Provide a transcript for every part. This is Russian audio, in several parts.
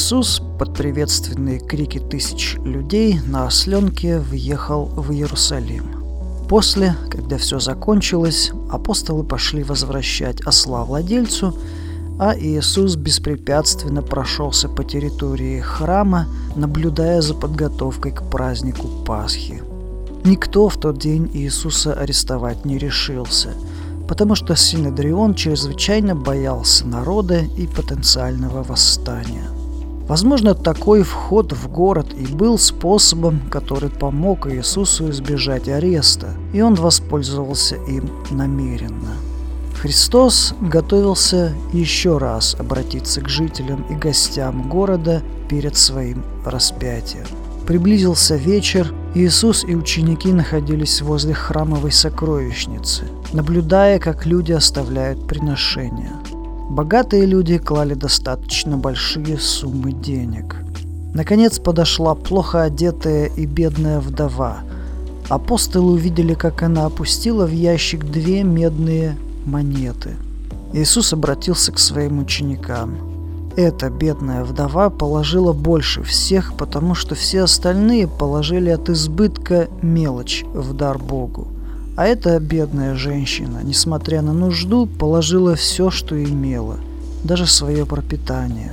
Иисус под приветственные крики тысяч людей на осленке въехал в Иерусалим. После, когда все закончилось, апостолы пошли возвращать осла владельцу, а Иисус беспрепятственно прошелся по территории храма, наблюдая за подготовкой к празднику Пасхи. Никто в тот день Иисуса арестовать не решился, потому что Синедрион чрезвычайно боялся народа и потенциального восстания. Возможно, такой вход в город и был способом, который помог Иисусу избежать ареста, и он воспользовался им намеренно. Христос готовился еще раз обратиться к жителям и гостям города перед своим распятием. Приблизился вечер, Иисус и ученики находились возле храмовой сокровищницы, наблюдая, как люди оставляют приношения. Богатые люди клали достаточно большие суммы денег. Наконец подошла плохо одетая и бедная вдова. Апостолы увидели, как она опустила в ящик две медные монеты. Иисус обратился к своим ученикам – эта бедная вдова положила больше всех, потому что все остальные положили от избытка мелочь в дар Богу. А эта бедная женщина, несмотря на нужду, положила все, что имела, даже свое пропитание.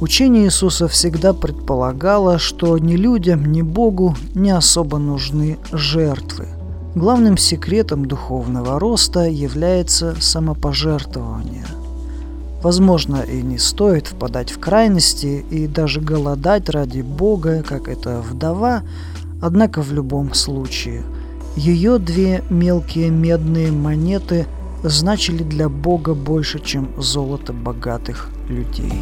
Учение Иисуса всегда предполагало, что ни людям, ни Богу не особо нужны жертвы. Главным секретом духовного роста является самопожертвование – Возможно, и не стоит впадать в крайности и даже голодать ради Бога, как эта вдова, однако в любом случае ее две мелкие медные монеты значили для Бога больше, чем золото богатых людей.